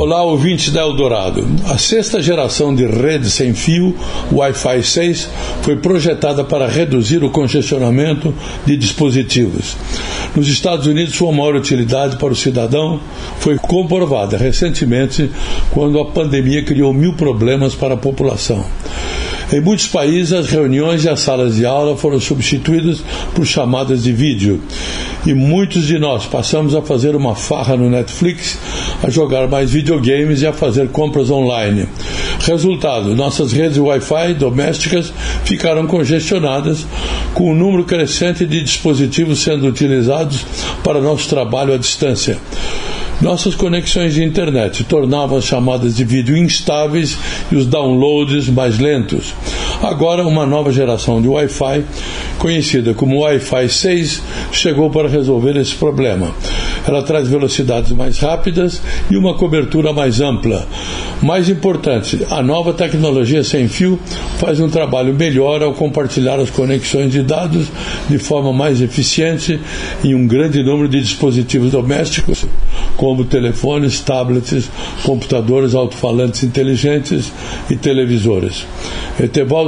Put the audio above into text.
Olá, ouvintes da Eldorado. A sexta geração de rede sem fio, Wi-Fi 6, foi projetada para reduzir o congestionamento de dispositivos. Nos Estados Unidos, sua maior utilidade para o cidadão foi comprovada recentemente quando a pandemia criou mil problemas para a população. Em muitos países, as reuniões e as salas de aula foram substituídas por chamadas de vídeo. E muitos de nós passamos a fazer uma farra no Netflix, a jogar mais videogames e a fazer compras online. Resultado: nossas redes Wi-Fi domésticas ficaram congestionadas, com um número crescente de dispositivos sendo utilizados para nosso trabalho à distância. Nossas conexões de internet tornavam as chamadas de vídeo instáveis e os downloads mais lentos. Agora, uma nova geração de Wi-Fi, conhecida como Wi-Fi 6, chegou para resolver esse problema. Ela traz velocidades mais rápidas e uma cobertura mais ampla. Mais importante, a nova tecnologia sem fio faz um trabalho melhor ao compartilhar as conexões de dados de forma mais eficiente em um grande número de dispositivos domésticos, como telefones, tablets, computadores alto-falantes inteligentes e televisores. Etevaldo